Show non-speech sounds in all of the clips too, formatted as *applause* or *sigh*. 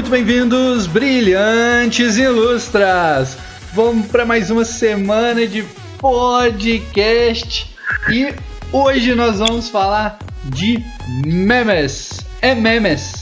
Muito bem-vindos, brilhantes ilustras! Vamos para mais uma semana de podcast e hoje nós vamos falar de memes. É memes.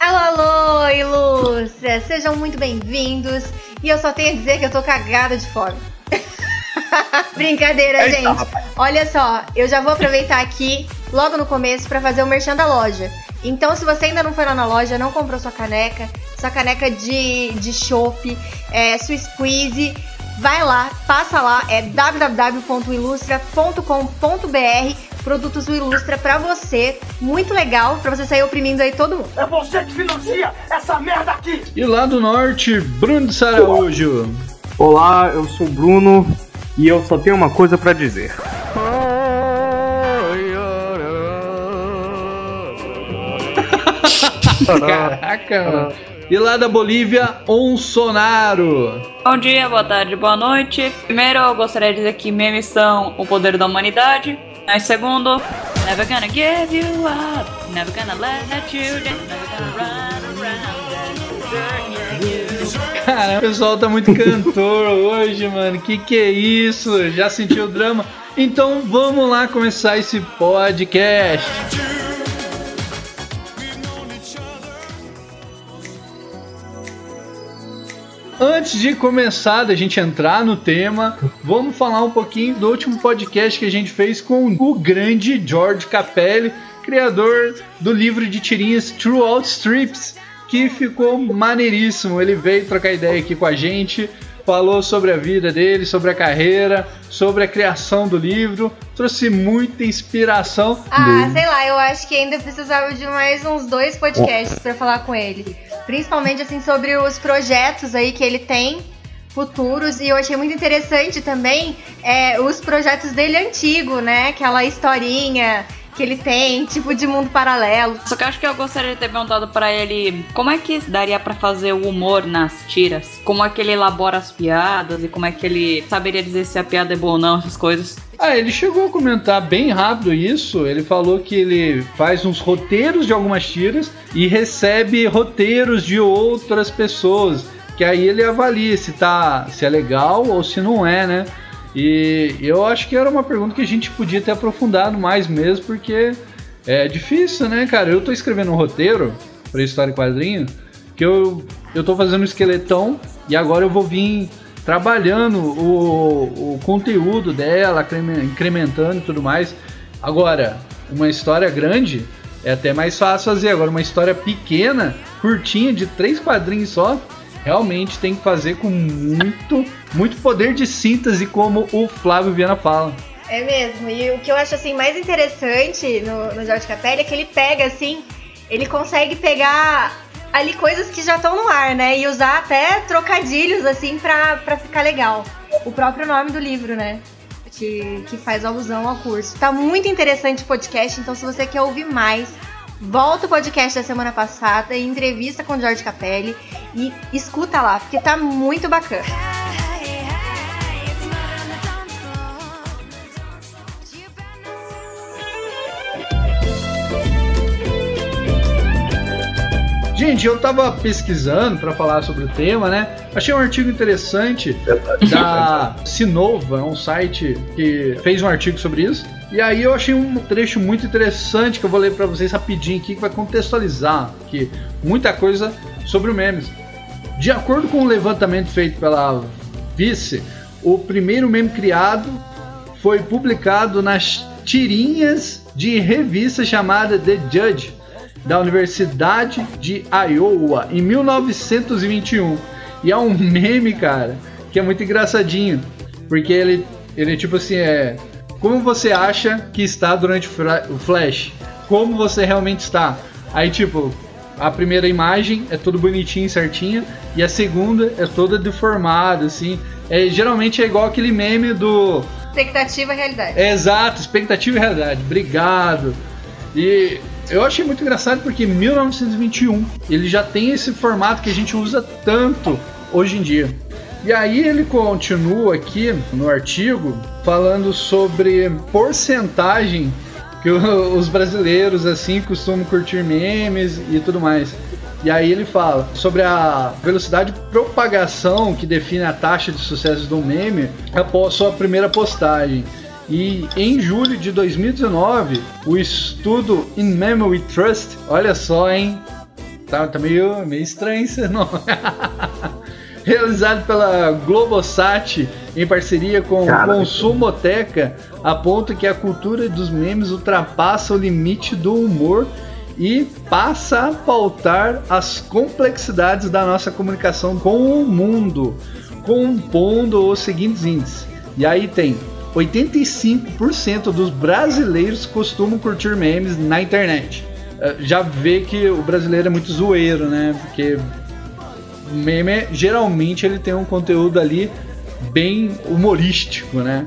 Alô, alô, ilustres! Sejam muito bem-vindos e eu só tenho a dizer que eu tô cagada de fome. *laughs* Brincadeira, Eita, gente. Rapaz. Olha só, eu já vou aproveitar aqui, logo no começo, para fazer o merchan da loja. Então, se você ainda não foi lá na loja, não comprou sua caneca, sua caneca de, de chopp, é, sua squeeze, vai lá, passa lá, é www.ilustra.com.br produtos do Ilustra pra você. Muito legal, pra você sair oprimindo aí todo mundo. É você que financia essa merda aqui! E lá do norte, Bruno de Saraújo. Olá, eu sou o Bruno e eu só tenho uma coisa para dizer. *laughs* Caraca, mano. E lá da Bolívia, Onsonaro. Bom dia, boa tarde, boa noite. Primeiro, eu gostaria de dizer que memes são o poder da humanidade. Mas segundo, never gonna give you up, never gonna let you down, never gonna run around Cara, o pessoal tá muito cantor *laughs* hoje, mano. Que que é isso? Já sentiu o drama? Então vamos lá começar esse podcast. Antes de começar, da gente entrar no tema, vamos falar um pouquinho do último podcast que a gente fez com o grande George Capelli, criador do livro de tirinhas Throughout Strips, que ficou maneiríssimo. Ele veio trocar ideia aqui com a gente, falou sobre a vida dele, sobre a carreira, sobre a criação do livro, trouxe muita inspiração. Ah, dele. sei lá, eu acho que ainda precisava de mais uns dois podcasts para falar com ele. Principalmente assim sobre os projetos aí que ele tem futuros e eu achei muito interessante também é, os projetos dele antigo, né? Aquela historinha que ele tem, tipo de mundo paralelo. Só que eu acho que eu gostaria de ter perguntado para ele como é que daria para fazer o humor nas tiras, como é que ele elabora as piadas e como é que ele saberia dizer se a piada é boa ou não, essas coisas. Ah, ele chegou a comentar bem rápido isso. Ele falou que ele faz uns roteiros de algumas tiras e recebe roteiros de outras pessoas. Que aí ele avalia se tá se é legal ou se não é, né? E eu acho que era uma pergunta que a gente podia ter aprofundado mais mesmo, porque é difícil, né, cara? Eu tô escrevendo um roteiro para história em quadrinho que eu, eu tô fazendo um esqueletão e agora eu vou vir trabalhando o, o conteúdo dela, incrementando e tudo mais. Agora, uma história grande é até mais fácil fazer. Agora, uma história pequena, curtinha, de três quadrinhos só, realmente tem que fazer com muito, muito poder de síntese, como o Flávio Viana fala. É mesmo, e o que eu acho assim mais interessante no, no Jorge Capelli é que ele pega assim, ele consegue pegar ali coisas que já estão no ar, né? E usar até trocadilhos assim pra, ficar legal. O próprio nome do livro, né? Que, que faz alusão ao curso. Tá muito interessante o podcast, então se você quer ouvir mais, volta o podcast da semana passada, entrevista com o Jorge Capelli e escuta lá, porque tá muito bacana. Gente, eu tava pesquisando para falar sobre o tema, né? Achei um artigo interessante da Sinova, é um site que fez um artigo sobre isso. E aí eu achei um trecho muito interessante que eu vou ler para vocês rapidinho aqui que vai contextualizar que muita coisa sobre o memes. De acordo com o levantamento feito pela Vice, o primeiro meme criado foi publicado nas tirinhas de revista chamada The Judge da Universidade de Iowa em 1921. E é um *laughs* meme, cara, que é muito engraçadinho, porque ele ele tipo assim é como você acha que está durante o flash? Como você realmente está? Aí, tipo, a primeira imagem é tudo bonitinho, certinho, e a segunda é toda deformada, assim. É, geralmente é igual aquele meme do. Expectativa e realidade. É, exato, expectativa e realidade. Obrigado. E eu achei muito engraçado porque 1921 ele já tem esse formato que a gente usa tanto hoje em dia. E aí ele continua aqui no artigo falando sobre porcentagem que *laughs* os brasileiros assim costumam curtir memes e tudo mais. E aí ele fala sobre a velocidade de propagação que define a taxa de sucesso do meme após sua primeira postagem. E em julho de 2019, o estudo In Memory Trust, olha só, hein? Tá, tá meio, meio estranho esse nome. *laughs* *laughs* Realizado pela Globosat em parceria com Cara, Consumoteca, aponta que a cultura dos memes ultrapassa o limite do humor e passa a pautar as complexidades da nossa comunicação com o mundo, compondo os seguintes índices. E aí tem 85% dos brasileiros costumam curtir memes na internet. Eh, Já vê que o brasileiro é muito zoeiro, né? Porque o meme geralmente ele tem um conteúdo ali bem humorístico, né?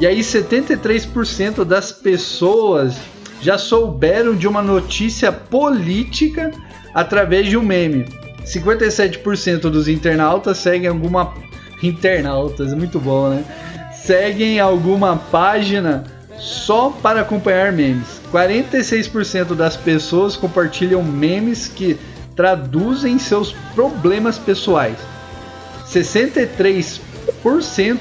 E aí 73% das pessoas já souberam de uma notícia política através de um meme. 57% dos internautas seguem alguma internautas, é muito bom, né? Seguem alguma página só para acompanhar memes. 46% das pessoas compartilham memes que traduzem seus problemas pessoais. 63%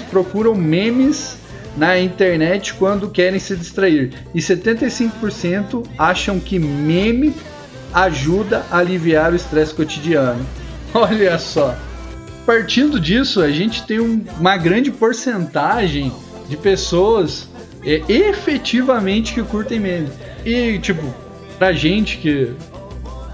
procuram memes na internet quando querem se distrair. E 75% acham que meme ajuda a aliviar o estresse cotidiano. *laughs* Olha só. Partindo disso, a gente tem um- uma grande porcentagem de pessoas é, efetivamente que curtem meme. E, tipo, pra gente que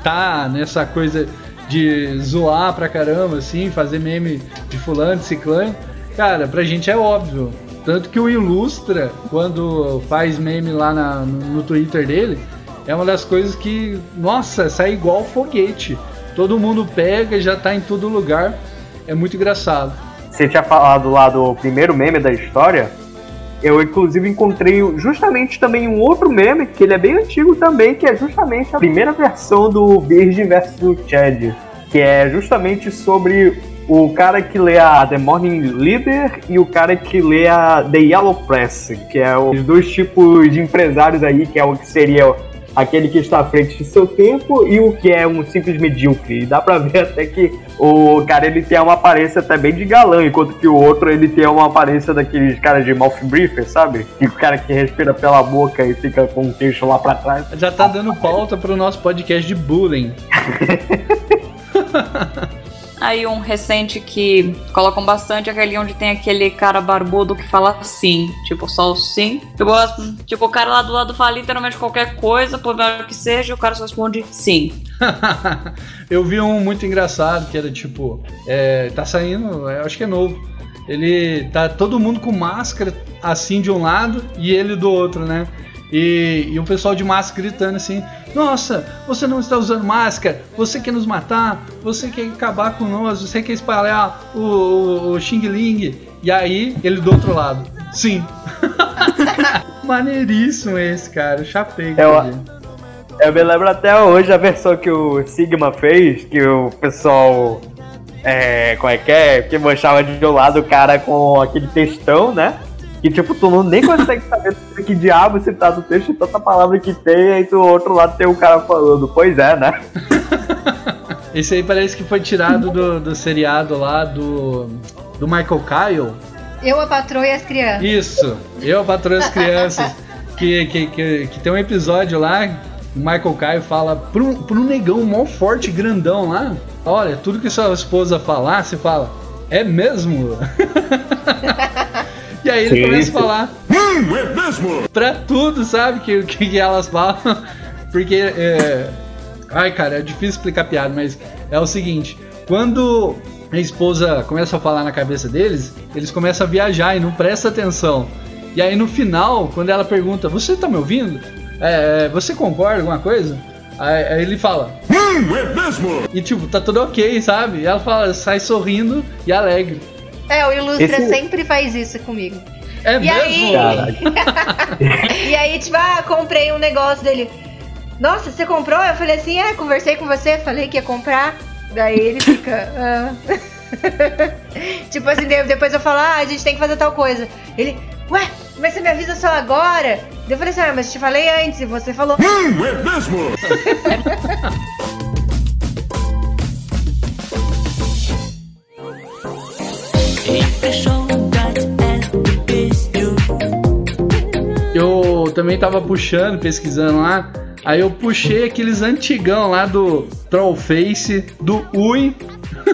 tá nessa coisa de zoar pra caramba, assim, fazer meme de fulano, de ciclano, cara, pra gente é óbvio. Tanto que o Ilustra, quando faz meme lá na- no, Twitter dele, é uma das coisas que, nossa, sai igual foguete. Todo mundo pega, já tá em todo lugar. É muito engraçado. Você tinha falado lá do primeiro meme da história. Eu, inclusive, encontrei justamente também um outro meme, que ele é bem antigo também, que é justamente a primeira versão do Virgin vs Chad. Que é justamente sobre o cara que lê a The Morning Leader e o cara que lê a The Yellow Press, que é os dois tipos de empresários aí, que é o que seria aquele que está à frente de seu tempo e o que é um simples medíocre. E dá pra ver *laughs* até que o cara ele tem uma aparência até bem de galã, enquanto que o outro ele tem uma aparência daqueles caras de mouth briefer, sabe? Que o cara que respira pela boca e fica com o queixo lá pra trás. Já tá dando pauta pro nosso podcast de bullying. *laughs* Aí um recente que colocam bastante é aquele onde tem aquele cara barbudo que fala sim. Tipo, só o sim. Tipo, tipo, o cara lá do lado fala literalmente qualquer coisa, por melhor que seja, e o cara só responde sim. *laughs* eu vi um muito engraçado que era tipo, é, tá saindo, eu acho que é novo. Ele tá todo mundo com máscara assim de um lado e ele do outro, né? E, e o pessoal de máscara gritando assim: Nossa, você não está usando máscara, você quer nos matar, você quer acabar com nós, você quer espalhar o, o, o Xing Ling. E aí, ele do outro lado: Sim. *laughs* Maneiríssimo esse, cara. Chapei. É. Eu me lembro até hoje a versão que o Sigma fez, que o pessoal. É, como é que é? Que manchava de um lado o cara com aquele textão, né? Que tipo, tu não nem consegue saber que diabo se tá no texto, tanta palavra que tem, aí do outro lado tem o cara falando, pois é, né? *laughs* Esse aí parece que foi tirado do, do seriado lá do, do Michael Kyle. Eu, a patroa e as crianças. Isso, eu, patroa das crianças. *laughs* Que, que, que, que tem um episódio lá, o Michael Kyle fala um, pra um negão mó forte, grandão lá. Olha, tudo que sua esposa falar, você fala, é mesmo? *laughs* e aí ele Sim, começa sim. a falar. Hum, é mesmo? pra tudo, sabe? Que, que, que elas falam. *laughs* Porque. É... Ai, cara, é difícil explicar a piada, mas é o seguinte: quando a esposa começa a falar na cabeça deles, eles começam a viajar e não presta atenção. E aí no final, quando ela pergunta: Você tá me ouvindo? É, você concorda com alguma coisa? Aí, aí ele fala. Hum, é mesmo? E tipo, tá tudo ok, sabe? E ela fala, sai sorrindo e alegre. É, o Ilustra Esse- sempre faz isso comigo. É E mesmo? aí? *laughs* E aí, tipo, ah, comprei um negócio dele. Nossa, você comprou? Eu falei assim, é, conversei com você, falei que ia comprar. Daí ele fica. ah. *laughs* tipo assim, de- depois eu falo, ah, a gente tem que fazer tal coisa. Ele, ué, mas você me avisa só agora? Daí Eu falei assim, ah, mas te falei antes e você falou. Hum, é mesmo? *laughs* Eu também tava puxando, pesquisando lá. Aí eu puxei aqueles antigão lá do Trollface, do Ui,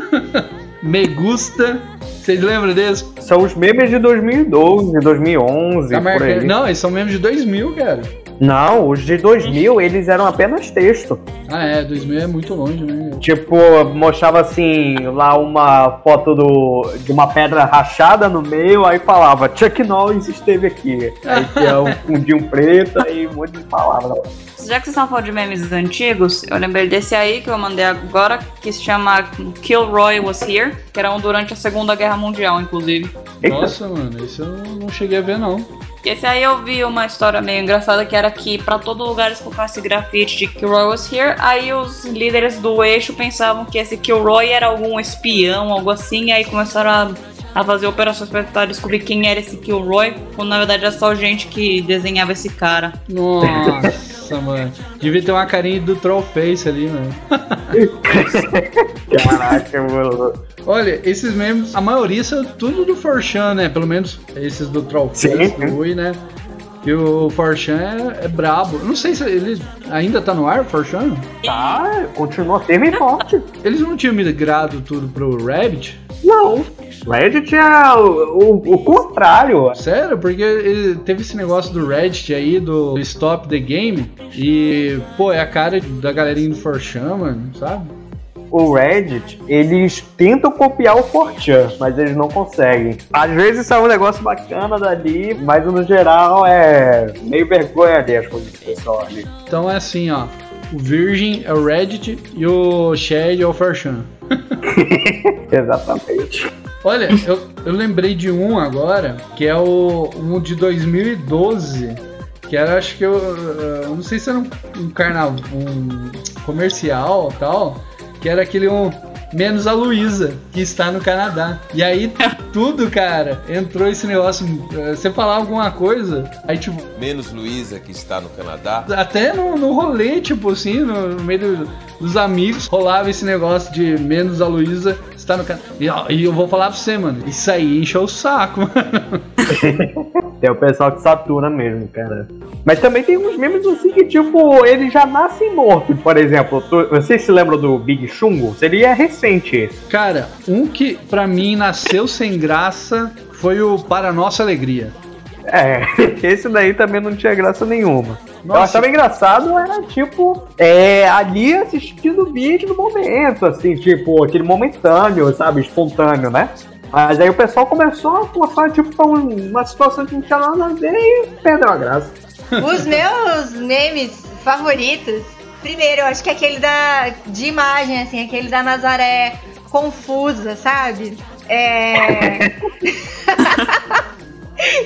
*laughs* Me Gusta. Vocês lembram desse? São os memes de 2012, 2011, Tá por aí. Não, eles são mesmo de 2000, cara. Não, os de 2000, eles eram apenas texto. Ah, é, 2000 é muito longe, né? Tipo, mostrava assim, lá uma foto do, de uma pedra rachada no meio, aí falava, Chuck Norris esteve aqui. *laughs* Aí tinha um fundinho preto e um monte de palavras. Já que vocês estão falando de memes antigos, eu lembrei desse aí que eu mandei agora, que se chama Kilroy Was Here, que era um durante a Segunda Guerra Mundial, inclusive. Eita. Nossa, mano, isso eu não cheguei a ver, não. Esse aí eu vi uma história meio engraçada que era que pra todo lugar eles colocassem grafite de Kilroy was here, aí os líderes do eixo pensavam que esse Kilroy era algum espião, algo assim, e aí começaram a, a fazer operações pra tentar descobrir quem era esse Kilroy, quando na verdade era só gente que desenhava esse cara. Nossa, *laughs* mano. Devia ter uma carinha do Trollface ali, mano. *laughs* Caraca, mano. Olha, esses memes, a maioria são tudo do Forchan, né? Pelo menos esses do sim. do Ui, né? E o Forchan é, é brabo. Não sei se ele ainda tá no ar, o Forchan. Tá, continua firme e forte. Eles não tinham migrado tudo pro Rabbit? Não. Reddit é o, o, o contrário. Sério? Porque teve esse negócio do Reddit aí, do Stop the Game. E, pô, é a cara da galerinha do Forchan, mano, sabe? O Reddit, eles tentam copiar o 4chan, mas eles não conseguem. Às vezes sai um negócio bacana dali, mas no geral é meio vergonha ali as coisas do pessoal ali. Então é assim, ó. O Virgin é o Reddit e o Shed é o Forchan. *laughs* Exatamente. Olha, eu, eu lembrei de um agora, que é o um de 2012, que era, acho que eu, eu não sei se era um, um carnaval, um comercial tal, que era aquele um menos a Luísa, que está no Canadá. E aí *laughs* tudo, cara, entrou esse negócio, eh, você falar alguma coisa, aí tipo, Menos Luísa, que está no Canadá. até no, no rolê, tipo assim, no, no meio do- dos amigos, rolava esse negócio de menos a Luísa está no canal. E, ó, e eu vou falar pra você, mano, isso aí encheu o saco, mano. *laughs* Tem o pessoal que satura mesmo, cara. Mas também tem uns memes assim que, tipo, eles já nascem mortos. Por exemplo, tu- vocês se lembram do Big Chungo? Seria recente esse. Cara, um que pra mim nasceu sem graça foi o Para Nossa Alegria. É, *laughs* esse daí também não tinha graça nenhuma. Eu Nossa. achava engraçado, era tipo, é, ali assistindo o vídeo no momento, assim, tipo, aquele momentâneo, sabe, espontâneo, né? Mas aí o pessoal começou a forçar, tipo, pra um- uma situação que não tinha nada a ver e perdeu a graça. *laughs* Os meus memes favoritos, primeiro, eu acho que é aquele da, de imagem, assim, aquele da Nazaré confusa, sabe? É. *laughs*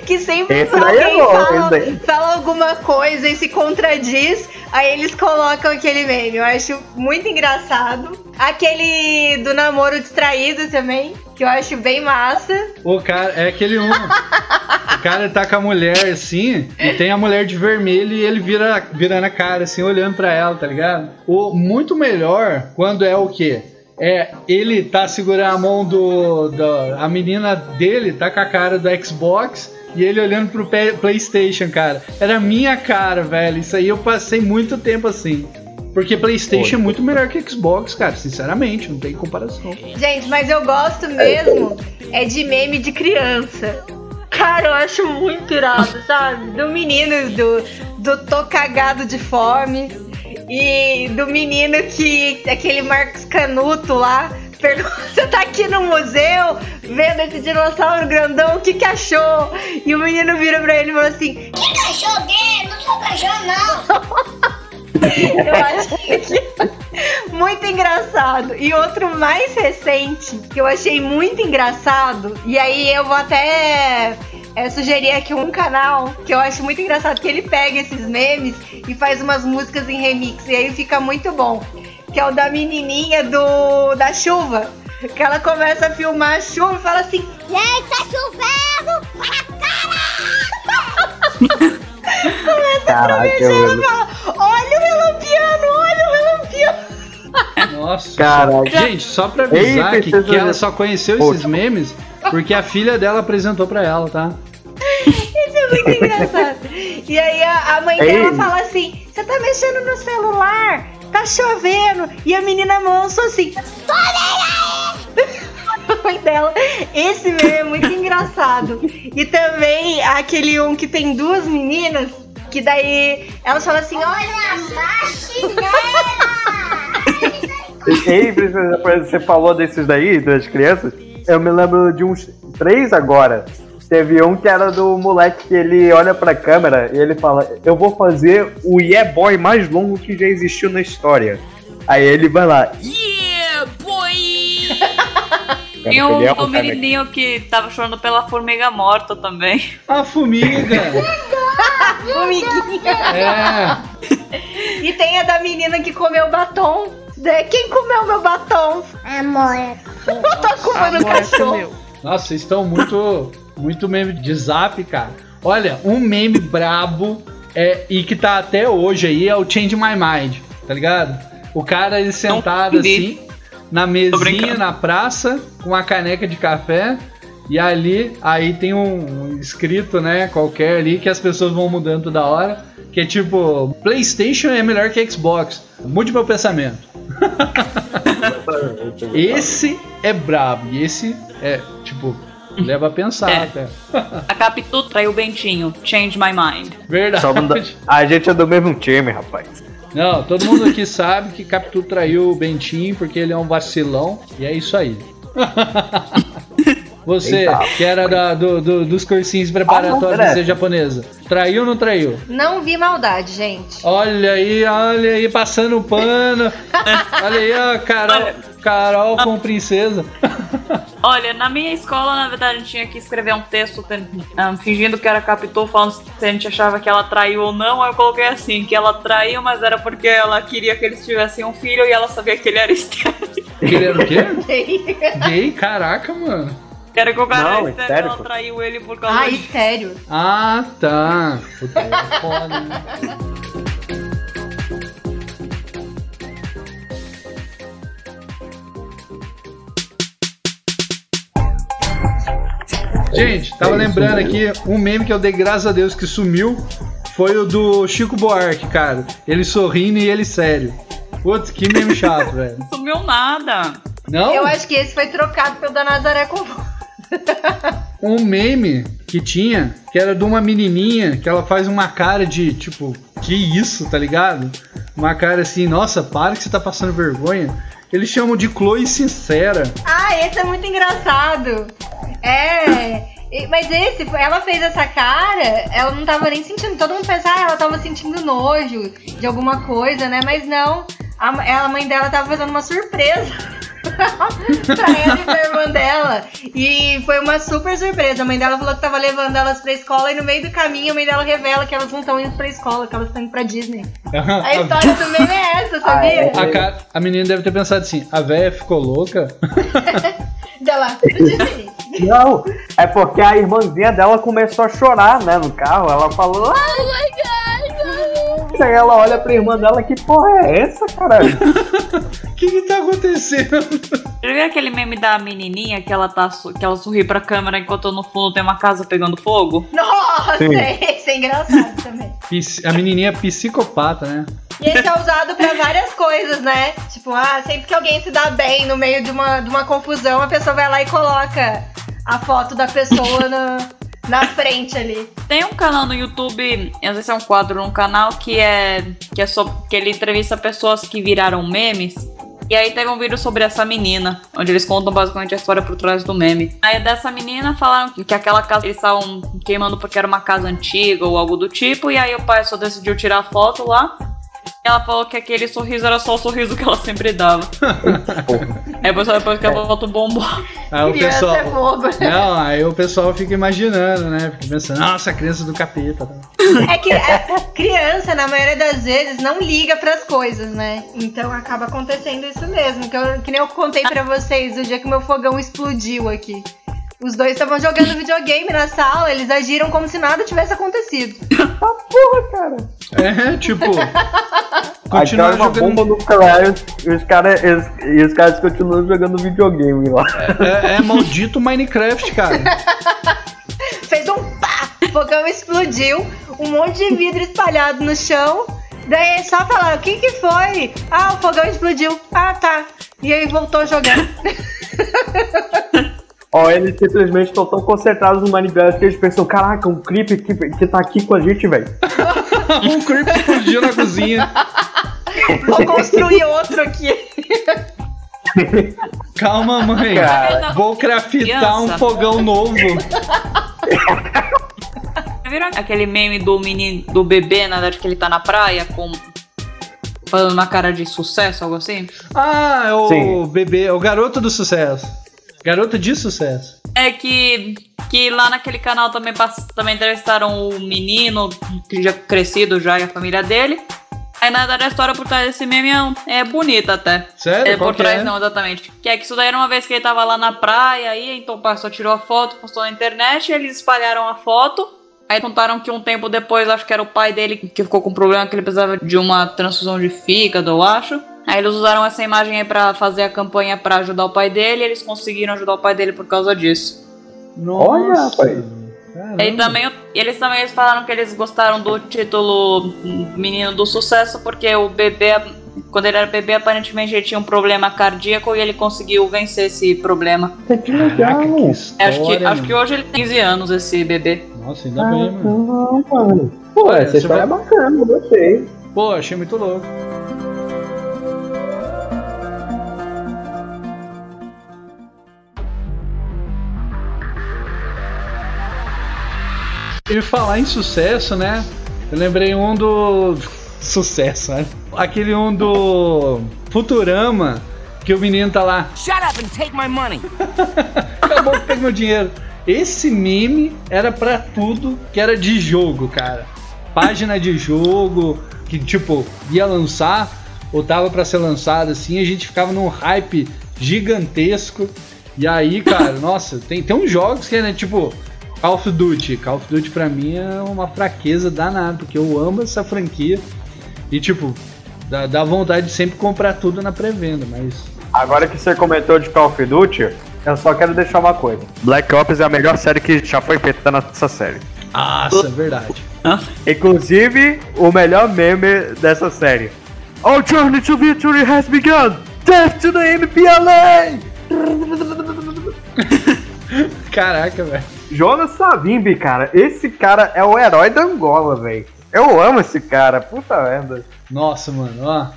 que sempre Esse é alguém bom, fala, fala alguma coisa e se contradiz, aí eles colocam aquele meme. Eu acho muito engraçado. Aquele do namoro distraído também, que eu acho bem massa. O cara, é aquele um. o cara tá com a mulher assim, e tem a mulher de vermelho e ele vira, vira na cara, assim, olhando pra ela, tá ligado? O muito melhor quando é o quê? É, ele tá segurando a mão do, do. A menina dele tá com a cara do Xbox e ele olhando pro PlayStation, cara. Era minha cara, velho. Isso aí eu passei muito tempo assim. Porque PlayStation é muito melhor que Xbox, cara. Sinceramente, não tem comparação. Gente, mas eu gosto mesmo é de meme de criança. Cara, eu acho muito irado, *laughs* sabe? Do menino do, do tô cagado de fome e do menino que. aquele Marcos Canuto lá. Pergunta, você tá aqui no museu vendo esse dinossauro grandão, o que que achou? E o menino vira pra ele e fala assim: Que cachorro gay? Não sou cachorro, não. *laughs* Eu acho que muito engraçado. E outro mais recente, que eu achei muito engraçado, e aí eu vou até é, sugerir aqui um canal que eu acho muito engraçado, que ele pega esses memes e faz umas músicas em remix, e aí fica muito bom. Que é o da menininha do da chuva. Que ela começa a filmar a chuva e fala assim: Gente, tá chovendo! *laughs* Caraca, mano. fala, Olha Nossa. Caraca. Gente, só pra avisar Ei, que, que ela só conheceu Poxa. esses memes Porque a filha dela apresentou pra ela, tá? Isso é muito engraçado. E aí a, a mãe Ei. dela fala assim: Você tá mexendo no celular? Tá chovendo. E a menina manso assim. *laughs* A mãe dela. Esse meme é muito engraçado. E também aquele um que tem duas meninas. Que daí elas falam assim: Olha, Olha a! Ei, Princesa, você falou desses daí, das crianças? Eu me lembro de uns três agora. Teve um que era do moleque que ele olha pra câmera e ele fala: Eu vou fazer o Yeah Boy mais longo que já existiu na história. Aí ele vai lá. Yeah, boy! *laughs* E ele o é um menininho que tava chorando pela formiga morta também. A formiga. *laughs* formiguinha. É. E tem a da menina que comeu batom. Né? Quem comeu meu batom? Amor. Tá comendo cachorro. Nossa, vocês estão muito, muito meme de zap, cara. Olha, um meme brabo é, e que tá até hoje aí é o Change My Mind, tá ligado? O cara ele sentado assim, na mesinha, na praça, com uma caneca de café. E ali, aí tem um, um escrito, né, qualquer ali, que as pessoas vão mudando toda hora. Que é tipo, Playstation é melhor que Xbox. Mude meu pensamento. *laughs* Esse é brabo. E esse é, tipo, leva a pensar É. até. A Capitu traiu o Bentinho. Change my mind. Verdade. *laughs* A gente é do mesmo time, rapaz. Não, todo mundo aqui sabe que Capitu traiu o Bentinho porque ele é um vacilão. E é isso aí. *laughs* Você, Eita. que era da- do- do- dos cursinhos preparatórios Ah, de japonesa, traiu ou não traiu? Não vi maldade, gente. Olha aí, olha aí, passando o pano. *laughs* olha aí, ó, Carol, Carol com princesa. *laughs* Olha, na minha escola, na verdade, a gente tinha que escrever um texto ten- ah, fingindo que era Capitu, falando se a gente achava que ela traiu ou não. Aí eu coloquei assim, que ela traiu, mas era porque ela queria que eles tivessem um filho e ela sabia que ele era estéreo. Que ele era o quê? *laughs* Gay? Caraca, mano. Era que o cara Não, estéreo, estéreo, ela pô. traiu ele por causa Ai, disso. sério. Ah, tá. Puta, é foda, né? Gente, tava lembrando aqui um meme que eu dei graças a Deus que sumiu. Foi o do Chico Buarque, cara. Ele sorrindo e ele sério. Putz, que meme chato, velho. Não sumiu nada. Não? Eu acho que esse foi trocado pelo da Nazaré com um meme que tinha, que era de uma menininha que ela faz uma cara de tipo, que isso, tá ligado? Uma cara assim, nossa, para que você tá passando vergonha. Eles chamam de Chloe Sincera. Ah, esse é muito engraçado. É. Mas esse, ela fez essa cara, ela não tava nem sentindo. Todo mundo pensa, ah, ela tava sentindo nojo de alguma coisa, né? Mas não. A, a mãe dela tava fazendo uma surpresa *laughs* pra ela e pra irmã dela. E foi uma super surpresa. A mãe dela falou que tava levando elas pra escola e no meio do caminho a mãe dela revela que elas não estão indo pra escola, que elas estão indo pra Disney. A história do meme é essa, *laughs* sabia? A, cara- a menina deve ter pensado assim, a véia ficou louca. *laughs* Dela, Disney. Não, é porque a irmãzinha dela começou a chorar, né, no carro. Ela falou. Oh my god! Aí ela olha pra irmã dela, que porra é essa, caralho? O *laughs* que que tá acontecendo? Já viu aquele meme da menininha que ela, tá, que ela sorri pra câmera enquanto no fundo tem uma casa pegando fogo? Nossa, Sim. esse é engraçado também. A menininha é psicopata, né? E esse é usado pra várias coisas, né? Tipo, ah, sempre que alguém se dá bem no meio de uma, de uma confusão, a pessoa vai lá e coloca a foto da pessoa na, na frente ali. Tem um canal no YouTube, eu não sei se é um quadro num canal, que é. que é sobre. que ele entrevista pessoas que viraram memes. E aí teve um vídeo sobre essa menina, onde eles contam basicamente a história por trás do meme. Aí dessa menina falaram que, que aquela casa eles estavam queimando porque era uma casa antiga ou algo do tipo, e aí o pai só decidiu tirar foto lá. E ela falou que aquele sorriso era só o sorriso que ela sempre dava. *laughs* aí depois, depois que a foto bombou. Aí o Criança pessoal. é fogo, né? Não, aí o pessoal fica imaginando, né? Fica pensando, nossa, criança do capeta. É que a criança, na maioria das vezes, não liga pras coisas, né? Então acaba acontecendo isso mesmo. Que, eu- que nem eu contei pra vocês o dia que meu fogão explodiu aqui. Os dois estavam jogando videogame na sala, eles agiram como se nada tivesse acontecido. *laughs* É, tipo. *laughs* Aí Continuar cai uma jogando. bomba nuclear e os caras e os caras continuam jogando videogame lá. É, é maldito Minecraft, cara. *laughs* Fez um pá! O fogão explodiu, um monte de vidro espalhado no chão. Daí é só falar, o que que foi? Ah, o fogão explodiu. Ah, tá. E aí voltou a jogar. Ó, eles simplesmente estão tão concentrados no Minecraft que eles pensam, caraca, um creep que, que tá aqui com a gente, velho. *laughs* um creep explodiu na cozinha. Vou construir outro aqui. Calma, mãe. Cara. Vou craftar um fogão novo. Viram aquele meme do menino, do bebê, na verdade, que ele tá na praia com. Fazendo uma cara de sucesso, algo assim? Ah, é o Sim. bebê, é o garoto do sucesso. Garoto de sucesso. É que, que lá naquele canal também, também entrevistaram o menino, que já crescido já, e a família dele. Aí, na verdade, a história por trás desse meme é, é bonita até. Sério? É, Qual por trás é? não, exatamente. Que é que isso daí era uma vez que ele tava lá na praia, aí então o só tirou a foto, postou na internet, eles espalharam a foto. Aí contaram que um tempo depois, acho que era o pai dele que ficou com um problema que ele precisava de uma transfusão de fígado, eu acho. Aí eles usaram essa imagem aí pra fazer a campanha pra ajudar o pai dele, e eles conseguiram ajudar o pai dele por causa disso. Olha, rapaz. E também, eles também eles falaram que eles gostaram do título Menino do Sucesso, porque o bebê, quando ele era bebê, aparentemente ele tinha um problema cardíaco e ele conseguiu vencer esse problema. Que legal. Caraca, que Acho que, história, acho que hoje ele tem 15 anos, esse bebê. Nossa, ainda bem, mano. não, mano. Pô, Olha, essa você história vai- é bacana, eu gostei. Pô, achei muito louco. E falar em sucesso, né? Eu lembrei um do. Sucesso, né? Aquele um do. Futurama, que o menino tá lá. Shut up and take my money. *laughs* Acabou que pega meu dinheiro. Esse meme era pra tudo que era de jogo, cara. Página de jogo que, tipo, ia lançar ou tava pra ser lançado assim, a gente ficava num hype gigantesco. E aí, cara, *laughs* nossa, tem, tem uns jogos que é, né, tipo, Call of Duty. Call of Duty pra mim é uma fraqueza danada, porque eu amo essa franquia. E, tipo, dá, dá vontade de sempre comprar tudo na pré-venda, mas Agora que você comentou de Call of Duty, eu só quero deixar uma coisa. Black Ops é a melhor série que já foi feita nessa série. Nossa, é verdade. Inclusive, o melhor meme dessa série. Our journey to victory has begun! Death to the MPLA! *laughs* Caraca, velho. Jonas Savimbi, cara, esse cara é o herói da Angola, velho. Eu amo esse cara, puta merda. Nossa, mano, ó.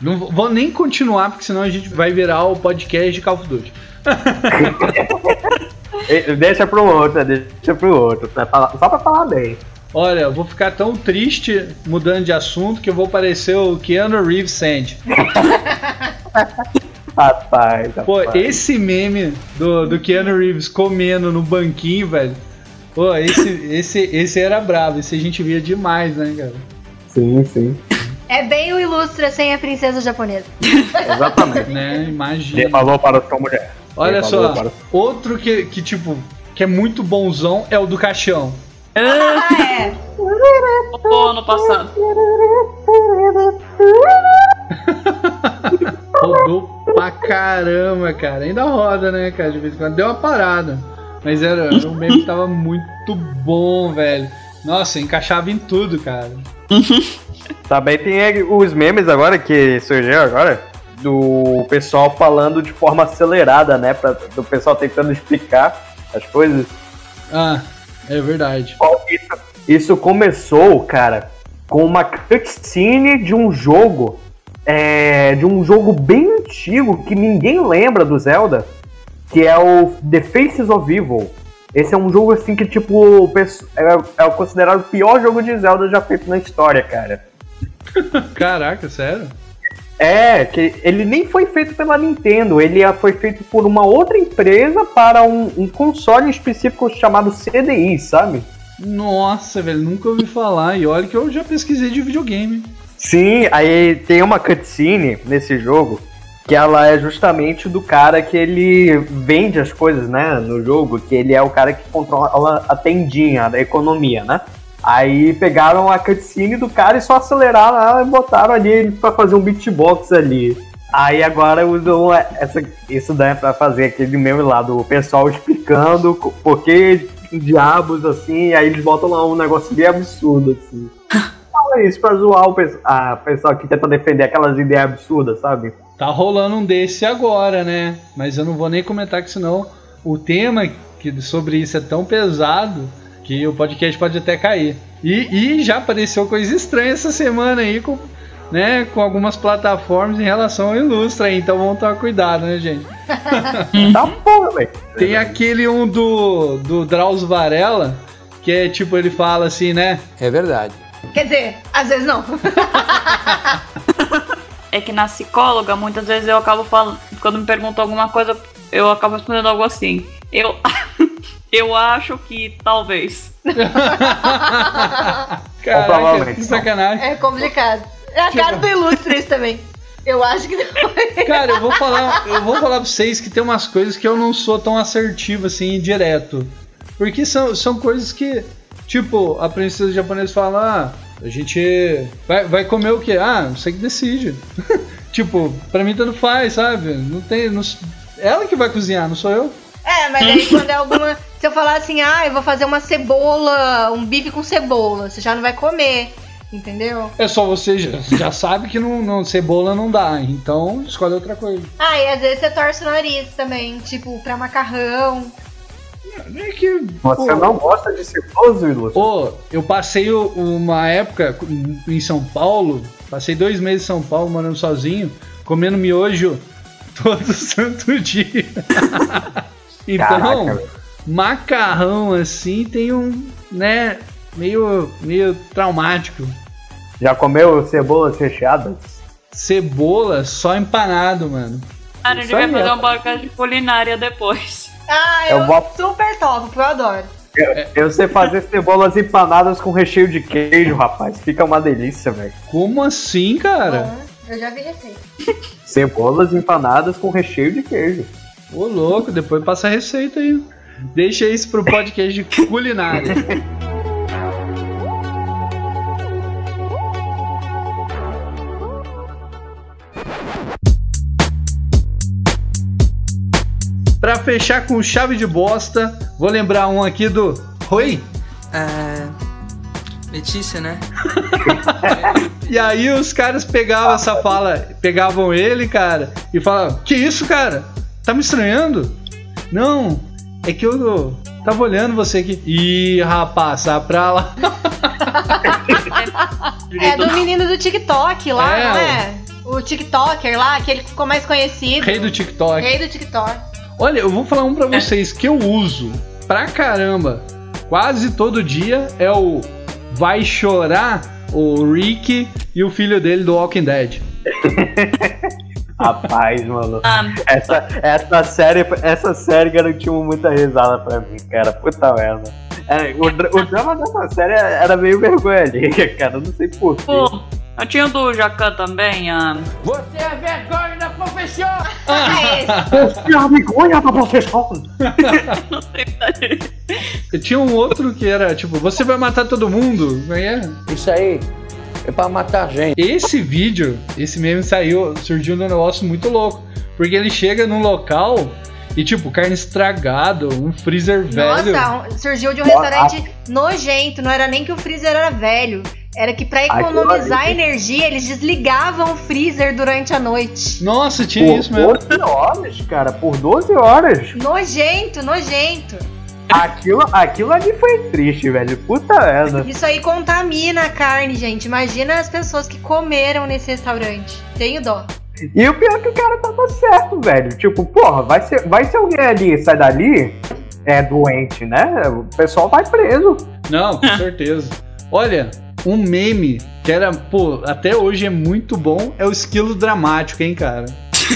Não vou- nem continuar, porque senão a gente vai virar o podcast de Call of Duty. *laughs* E- Deixa pro outro, deixa pro outro, pra falar- só pra falar bem. Olha, eu vou ficar tão triste mudando de assunto que eu vou parecer o Keanu Reeves Sand. *laughs* Rapaz, Pô, rapaz. esse meme do, do Keanu Reeves comendo no banquinho, velho. Pô, esse, esse, esse era bravo, esse a gente via demais, né, cara? Sim, sim. É bem o Ilustra sem a princesa japonesa. Exatamente. *laughs* Né, Dê imagina. valor para sua mulher. Olha só, para- outro que, que, tipo, que é muito bonzão é o do caixão. Ah, é. Pô, ano passado. *laughs* Rodou pra caramba, cara. Ainda roda, né, cara? De vez em quando deu uma parada. Mas era, era um meme que tava muito bom, velho. Nossa, encaixava em tudo, cara. *laughs* Também tem os memes agora que surgiu agora do pessoal falando de forma acelerada, né? Pra, do pessoal tentando explicar as coisas. Ah, é verdade. Isso, isso começou, cara, com uma cutscene de um jogo. É, de um jogo bem antigo que ninguém lembra do Zelda, que é o The Faces of Evil. Esse é um jogo assim que, tipo, é, é considerado o pior jogo de Zelda já feito na história, cara. *laughs* Caraca, sério? É, que ele nem foi feito pela Nintendo, ele foi feito por uma outra empresa para um, um console específico chamado CDI, sabe? Nossa, velho, nunca ouvi falar. E olha que eu já pesquisei de videogame. Sim, aí tem uma cutscene nesse jogo que ela é justamente do cara que ele vende as coisas, né, no jogo, que ele é o cara que controla a tendinha da economia, né? Aí pegaram a cutscene do cara e só aceleraram ela e botaram ali pra fazer um beatbox ali. Aí agora usam essa, isso daí pra fazer aquele meme lá do pessoal explicando por que diabos assim, aí eles botam lá um negócio bem absurdo assim. *laughs* Fala isso pra zoar o pe- a pessoa que tenta defender aquelas ideias absurdas, sabe? Tá rolando um desse agora, né? Mas eu não vou nem comentar que senão o tema que sobre isso é tão pesado que o podcast pode até cair. E, e já apareceu coisa estranha essa semana aí com, né, com algumas plataformas em relação ao Ilustra aí, então vamos tomar cuidado, né, gente? *laughs* Tá porra, velho. Tem aquele um do, do Drauzio Varela, que é tipo, ele fala assim, né? É verdade. Quer dizer, às vezes não. *laughs* É que na psicóloga, muitas vezes eu acabo falando. Quando me perguntam alguma coisa, eu acabo respondendo algo assim. Eu. *laughs* eu acho que talvez. *laughs* Caraca, que não. sacanagem. É complicado. É a cara do Ilustre isso também. Eu acho que não. Cara, eu vou falar, eu vou falar pra vocês que tem umas coisas que eu não sou tão assertivo assim direto. Porque são, são coisas que, tipo, a princesa japonesa fala, ah, a gente vai, vai comer o quê? Ah, você que decide. *laughs* tipo, pra mim tanto faz, sabe? Não tem. Não, ela que vai cozinhar, não sou eu. É, mas aí quando é alguma. Se eu falar assim, ah, eu vou fazer uma cebola, um bife com cebola, você já não vai comer. Entendeu? É só você já, já sabe que não, não- cebola não dá, então escolhe outra coisa. Ah, e às vezes você torce o nariz também, tipo, pra macarrão. É que, Você pô, não gosta de ceboso, Ilustre? Pô, eu passei uma época em São Paulo, passei dois meses em São Paulo morando sozinho, comendo miojo *laughs* todo santo dia. *laughs* então, Caraca, macarrão assim tem um, né, meio, meio traumático. Já comeu cebolas recheadas? Cebola só empanado, mano. Cara, a gente vai fazer é. um podcast de culinária depois. Ah, Eu eu, vou- super topo, porque eu adoro. Eu sei fazer cebolas empanadas com recheio de queijo, rapaz. Fica uma delícia, velho. Como assim, cara? Bom, eu já vi receita. *laughs* Cebolas empanadas com recheio de queijo. Ô louco, depois passa a receita aí. Deixa isso pro podcast de culinária. *laughs* Pra fechar com chave de bosta, vou lembrar um aqui do. Oi? É... Letícia, né? *laughs* E aí os caras pegavam essa fala, pegavam ele, cara, e falavam: Que isso, cara? Tá me estranhando? Não, é que eu tava olhando você aqui. Ih, rapaz, sai pra lá. *laughs* É do menino do TikTok lá, É, não é? O TikToker lá, aquele que ficou mais conhecido. Rei do TikTok. Rei do TikTok. Olha, eu vou falar um pra vocês que eu uso pra caramba, quase todo dia, é o Vai Chorar, o Rick e o filho dele do Walking Dead. *laughs* Rapaz, mano. Ah, Essa, essa série, essa série garantiu muita risada pra mim, cara. Puta merda. É, o, o drama dessa série era meio vergonha alheia, *laughs* cara. Eu não sei porquê. Eu tinha o do Jacan também, ah, Ah, é esse. Você é vergonha pra professor. *laughs* *laughs* não sei verdade. Tinha um outro que era tipo, você vai matar todo mundo. É é? Isso aí é pra matar gente. Esse vídeo, esse meme saiu, surgiu num negócio muito louco. Porque ele chega num local e, tipo, carne estragada, um freezer velho. Nossa, surgiu de um Nossa. restaurante nojento. Não era nem que o freezer era velho. Era que pra Aquilo economizar ali. energia, eles desligavam o freezer durante a noite. Nossa, tinha Por isso mesmo. 12 horas, cara. Por 12 horas. Nojento, nojento. Aquilo, aquilo ali foi triste, velho. Puta merda. Isso aí contamina a carne, gente. Imagina as pessoas que comeram nesse restaurante. Tenho dó. E o pior é que o cara tava certo, velho. Tipo, porra, vai ser, vai ser alguém ali sai dali, é doente, né? O pessoal vai preso. Não, com certeza. Olha, um meme que era, pô, até hoje é muito bom, é o esquilo dramático, hein, cara?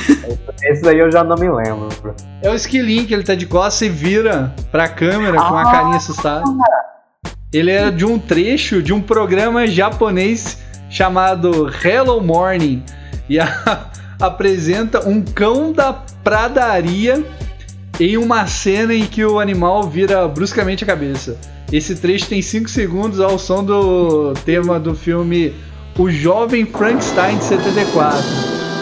*laughs* Esse aí eu já não me lembro. É o esquilinho que ele tá de costas e vira pra câmera com a carinha assustada. Ele era de um trecho de um programa japonês chamado Hello Morning. E a, *laughs* apresenta um cão da pradaria em uma cena em que o animal vira bruscamente a cabeça. Esse trecho tem 5 segundos ao som do tema do filme O Jovem Frankenstein de 74.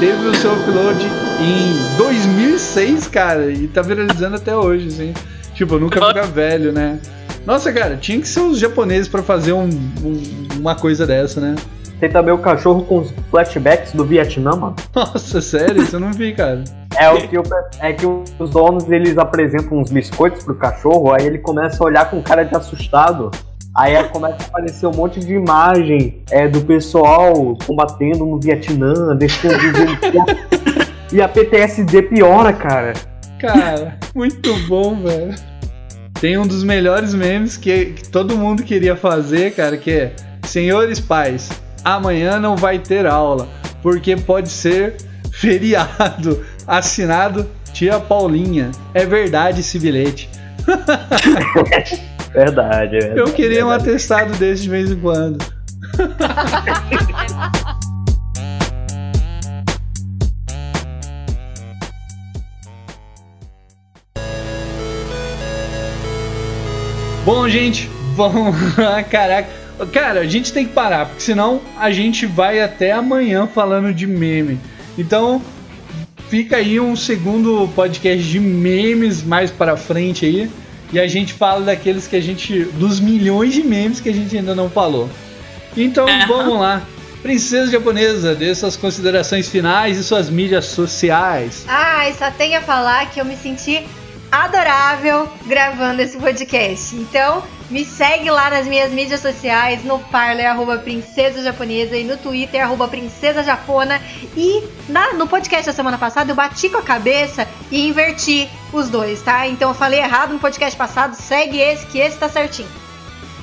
Teve o seu upload em 2006, cara, e tá viralizando até hoje, assim. Tipo, nunca fica velho, né? Nossa, cara, tinha que ser os japoneses pra fazer um- um- uma coisa dessa, né? Tem também o cachorro com os flashbacks do Vietnã, mano. Nossa, sério? Isso eu não vi, cara. É o que, é que os donos eles apresentam uns biscoitos pro cachorro, aí ele começa a olhar com cara de assustado. Aí começa a aparecer um monte de imagem é, do pessoal combatendo no Vietnã, deixando E a PTSD piora, cara. Cara, muito bom, velho. Tem um dos melhores memes que, que todo mundo queria fazer, cara, que é Senhores pais, amanhã não vai ter aula, porque pode ser feriado. Assinado Tia Paulinha. É verdade esse bilhete. *laughs* Verdade, é. Eu queria um atestado desse de vez em quando. *laughs* Bom, gente, vamos lá, caraca. Cara, a gente tem que parar, porque senão a gente vai até amanhã falando de meme. Então, fica aí um segundo podcast de memes mais para frente aí. E a gente fala daqueles que a gente. dos milhões de memes que a gente ainda não falou. Então vamos lá. Princesa japonesa, dê suas considerações finais e suas mídias sociais. Ai, só tenho a falar que eu me senti adorável gravando esse podcast. Então, me segue lá nas minhas mídias sociais, no Parler, arroba Princesa Japonesa, e no Twitter, arroba Princesa Japona. E na- no podcast da semana passada eu bati com a cabeça e inverti os dois, tá? Então eu falei errado no podcast passado, segue esse, que esse tá certinho.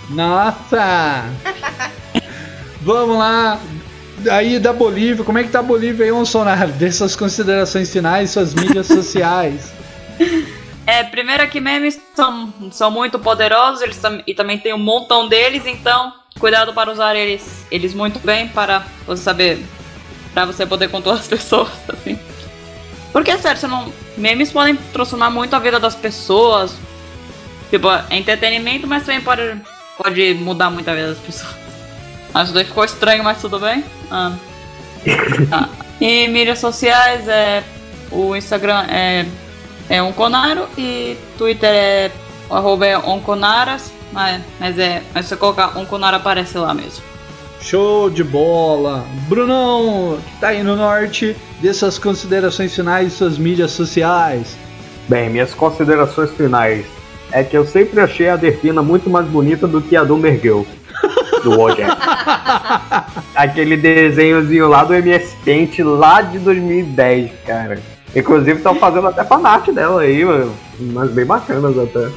Nossa! Vamos lá. Aí da Bolívia, como é que tá a Bolívia aí, Bolsonaro? Dê suas considerações finais, suas mídias sociais. *laughs* É, primeiro que memes são, são muito poderosos eles tam- e também tem um montão deles, então cuidado para usar eles, eles muito bem para você saber, para você poder controlar as *laughs* pessoas, assim. Porque, sério, você não, memes podem transformar muito a vida das pessoas. Tipo, é entretenimento, mas também pode, pode mudar muito a vida das pessoas. Isso daí ficou estranho, mas tudo bem. Ah. *laughs* Ah. E mídias sociais, é, o Instagram é é Onconaro e Twitter é arroba é Onconaras, mas, mas é. Mas se você colocar Onconaro aparece lá mesmo. Show de bola! Brunão, que tá aí no norte, dê suas considerações finais e suas mídias sociais. Bem, minhas considerações finais é que eu sempre achei a Delfina muito mais bonita do que a do Mergel. Do Wojak. *laughs* Aquele desenhozinho lá do MS Paint lá de 2010, cara. Inclusive estão fazendo até fanart dela aí, mano. Mas bem bacanas até.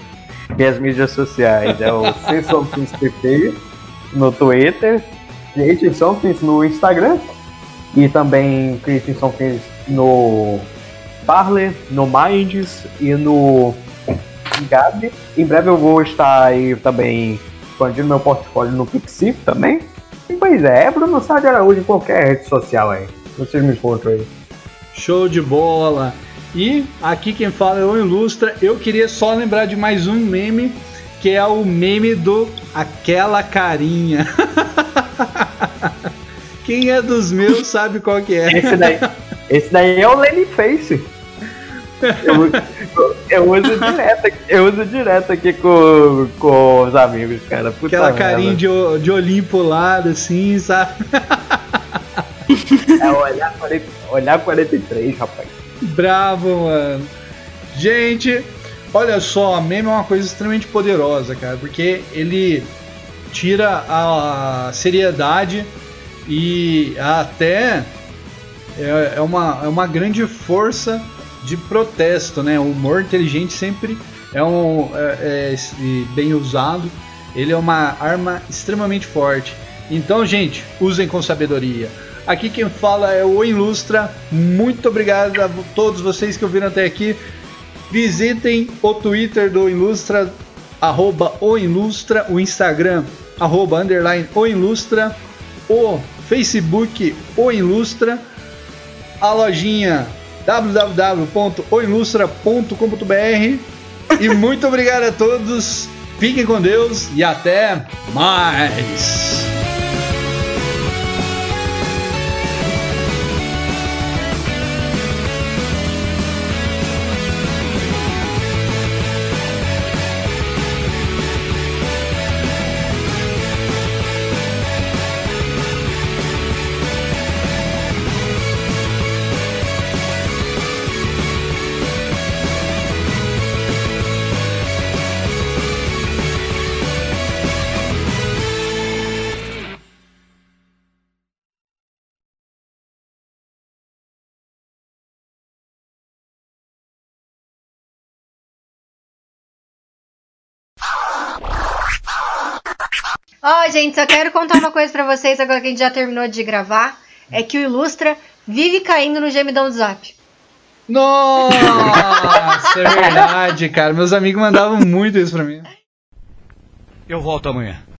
Minhas mídias sociais é o *laughs* Say Something PP no Twitter, Creating Something no Instagram e também Creating Something no Parler, no Minds e no Gabi. Em breve eu vou estar aí também expandindo meu portfólio no Pixif também. E pois é, é Bruno Sá de Araújo em qualquer rede social aí. Vocês me encontram aí. Show de bola! E aqui quem fala é o Ilustra. Eu queria só lembrar de mais um meme, que é o meme do Aquela Carinha. *laughs* Quem é dos meus sabe qual que é. Esse daí, esse daí é o Lenny Face. Eu, eu uso direto, aqui- eu uso direto aqui com, com os amigos, cara. Puta Aquela merda. carinha de, de olhinho pro lado, assim, sabe? *laughs* É olhar, 40, olhar 43, rapaz. Bravo, mano. Gente, olha só, meme é uma coisa extremamente poderosa, cara, porque ele tira a seriedade e até é, é uma, é uma grande força de protesto, né? O humor inteligente sempre é um é, é, bem usado. Ele é uma arma extremamente forte. Então, gente, usem com sabedoria. Aqui quem fala é o Ilustra. Muito obrigado a todos vocês que ouviram até aqui. Visitem o Twitter do Ilustra, arroba o Ilustra, o Instagram, arroba underline o Ilustra, o Facebook o Ilustra, a lojinha www.oilustra.com.br e muito obrigado a todos. Fiquem com Deus e até mais. Gente, só quero contar uma coisa pra vocês agora que a gente já terminou de gravar. É que o Ilustra vive caindo no gemidão do Zap. Nossa, é *laughs* verdade, cara. Meus amigos mandavam muito isso pra mim. Eu volto amanhã.